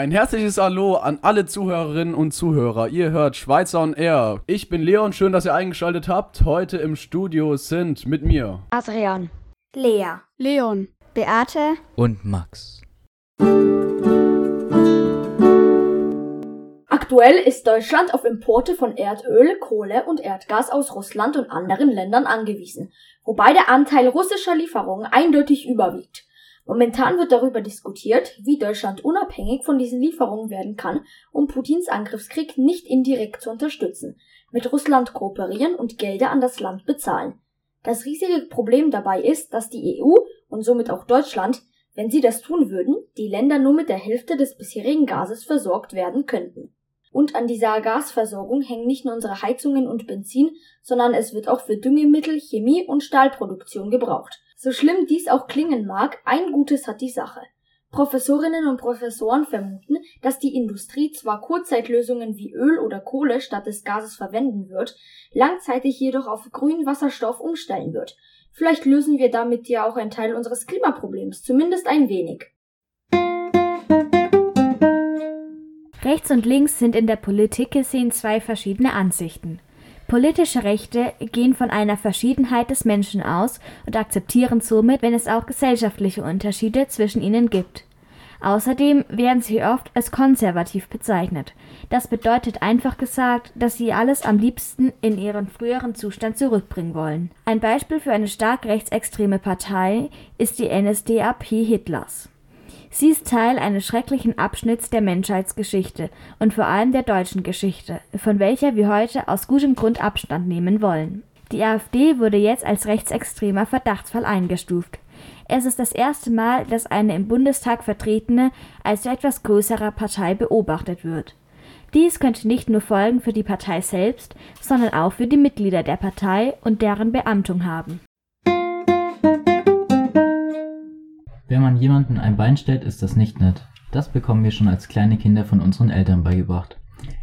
Ein herzliches Hallo an alle Zuhörerinnen und Zuhörer. Ihr hört Schweizer on Air. Ich bin Leon, schön, dass ihr eingeschaltet habt. Heute im Studio sind mit mir Adrian, Lea, Leon, Beate und Max. Aktuell ist Deutschland auf Importe von Erdöl, Kohle und Erdgas aus Russland und anderen Ländern angewiesen, wobei der Anteil russischer Lieferungen eindeutig überwiegt. Momentan wird darüber diskutiert, wie Deutschland unabhängig von diesen Lieferungen werden kann, um Putins Angriffskrieg nicht indirekt zu unterstützen, mit Russland kooperieren und Gelder an das Land bezahlen. Das riesige Problem dabei ist, dass die EU und somit auch Deutschland, wenn sie das tun würden, die Länder nur mit der Hälfte des bisherigen Gases versorgt werden könnten. Und an dieser Gasversorgung hängen nicht nur unsere Heizungen und Benzin, sondern es wird auch für Düngemittel, Chemie und Stahlproduktion gebraucht. So schlimm dies auch klingen mag, ein Gutes hat die Sache. Professorinnen und Professoren vermuten, dass die Industrie zwar Kurzzeitlösungen wie Öl oder Kohle statt des Gases verwenden wird, langzeitig jedoch auf grünen Wasserstoff umstellen wird. Vielleicht lösen wir damit ja auch einen Teil unseres Klimaproblems, zumindest ein wenig. Rechts und links sind in der Politik gesehen zwei verschiedene Ansichten. Politische Rechte gehen von einer Verschiedenheit des Menschen aus und akzeptieren somit, wenn es auch gesellschaftliche Unterschiede zwischen ihnen gibt. Außerdem werden sie oft als konservativ bezeichnet. Das bedeutet einfach gesagt, dass sie alles am liebsten in ihren früheren Zustand zurückbringen wollen. Ein Beispiel für eine stark rechtsextreme Partei ist die NSDAP Hitlers. Sie ist Teil eines schrecklichen Abschnitts der Menschheitsgeschichte und vor allem der deutschen Geschichte, von welcher wir heute aus gutem Grund Abstand nehmen wollen. Die AfD wurde jetzt als rechtsextremer Verdachtsfall eingestuft. Es ist das erste Mal, dass eine im Bundestag vertretene, als etwas größerer Partei beobachtet wird. Dies könnte nicht nur Folgen für die Partei selbst, sondern auch für die Mitglieder der Partei und deren Beamtung haben. Wenn man jemandem ein Bein stellt, ist das nicht nett. Das bekommen wir schon als kleine Kinder von unseren Eltern beigebracht.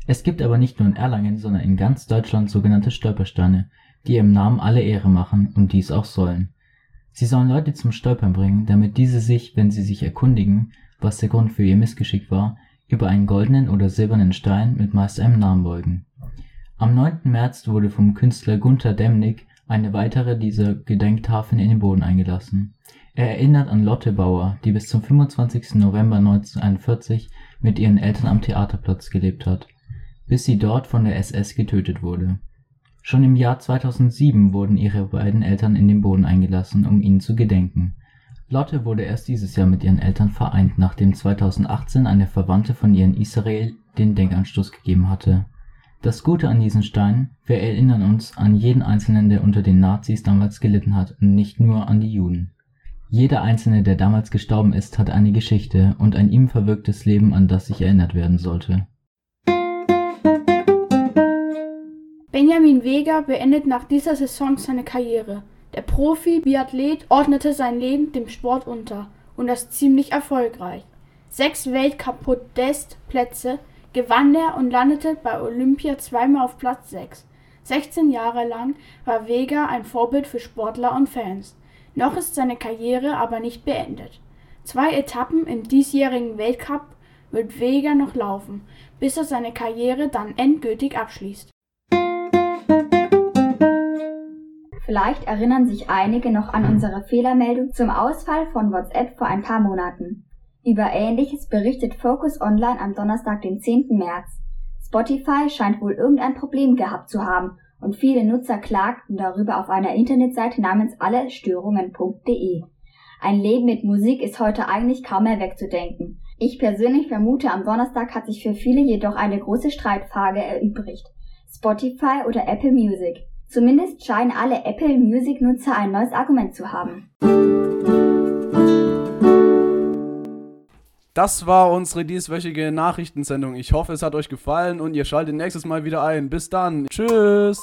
Es gibt aber nicht nur in Erlangen, sondern in ganz Deutschland sogenannte Stolpersteine, die ihrem Namen alle Ehre machen und dies auch sollen. Sie sollen Leute zum Stolpern bringen, damit diese sich, wenn sie sich erkundigen, was der Grund für ihr Missgeschick war, über einen goldenen oder silbernen Stein mit meist einem Namen beugen. Am 9. März wurde vom Künstler Gunther Demnig eine weitere dieser Gedenktafeln in den Boden eingelassen. Er erinnert an Lotte Bauer, die bis zum 25. November 1941 mit ihren Eltern am Theaterplatz gelebt hat, bis sie dort von der SS getötet wurde. Schon im Jahr 2007 wurden ihre beiden Eltern in den Boden eingelassen, um ihnen zu gedenken. Lotte wurde erst dieses Jahr mit ihren Eltern vereint, nachdem 2018 eine Verwandte von ihr in Israel den Denkanstoß gegeben hatte. Das Gute an diesen Steinen, wir erinnern uns an jeden Einzelnen, der unter den Nazis damals gelitten hat und nicht nur an die Juden jeder Einzelne, der damals gestorben ist, hat eine Geschichte und ein ihm verwirktes Leben, an das sich erinnert werden sollte. Benjamin Vega beendet nach dieser Saison seine Karriere. Der Profi-Biathlet ordnete sein Leben dem Sport unter und das ziemlich erfolgreich. Sechs Weltcup-Podestplätze gewann er und landete bei Olympia zweimal auf Platz 6. 16 Jahre lang war Vega ein Vorbild für Sportler und Fans. Noch ist seine Karriere aber nicht beendet. Zwei Etappen im diesjährigen Weltcup wird Vega noch laufen, bis er seine Karriere dann endgültig abschließt. Vielleicht erinnern sich einige noch an unsere Fehlermeldung zum Ausfall von WhatsApp vor ein paar Monaten. Über Ähnliches berichtet Focus Online am Donnerstag, den 10. März. Spotify scheint wohl irgendein Problem gehabt zu haben und viele Nutzer klagten darüber auf einer Internetseite namens allestörungen.de. Ein Leben mit Musik ist heute eigentlich kaum mehr wegzudenken. Ich persönlich vermute, am Donnerstag hat sich für viele jedoch eine große Streitfrage erübrigt. Spotify oder Apple Music. Zumindest scheinen alle Apple Music Nutzer ein neues Argument zu haben. Das war unsere dieswöchige Nachrichtensendung. Ich hoffe, es hat euch gefallen und ihr schaltet nächstes Mal wieder ein. Bis dann. Tschüss.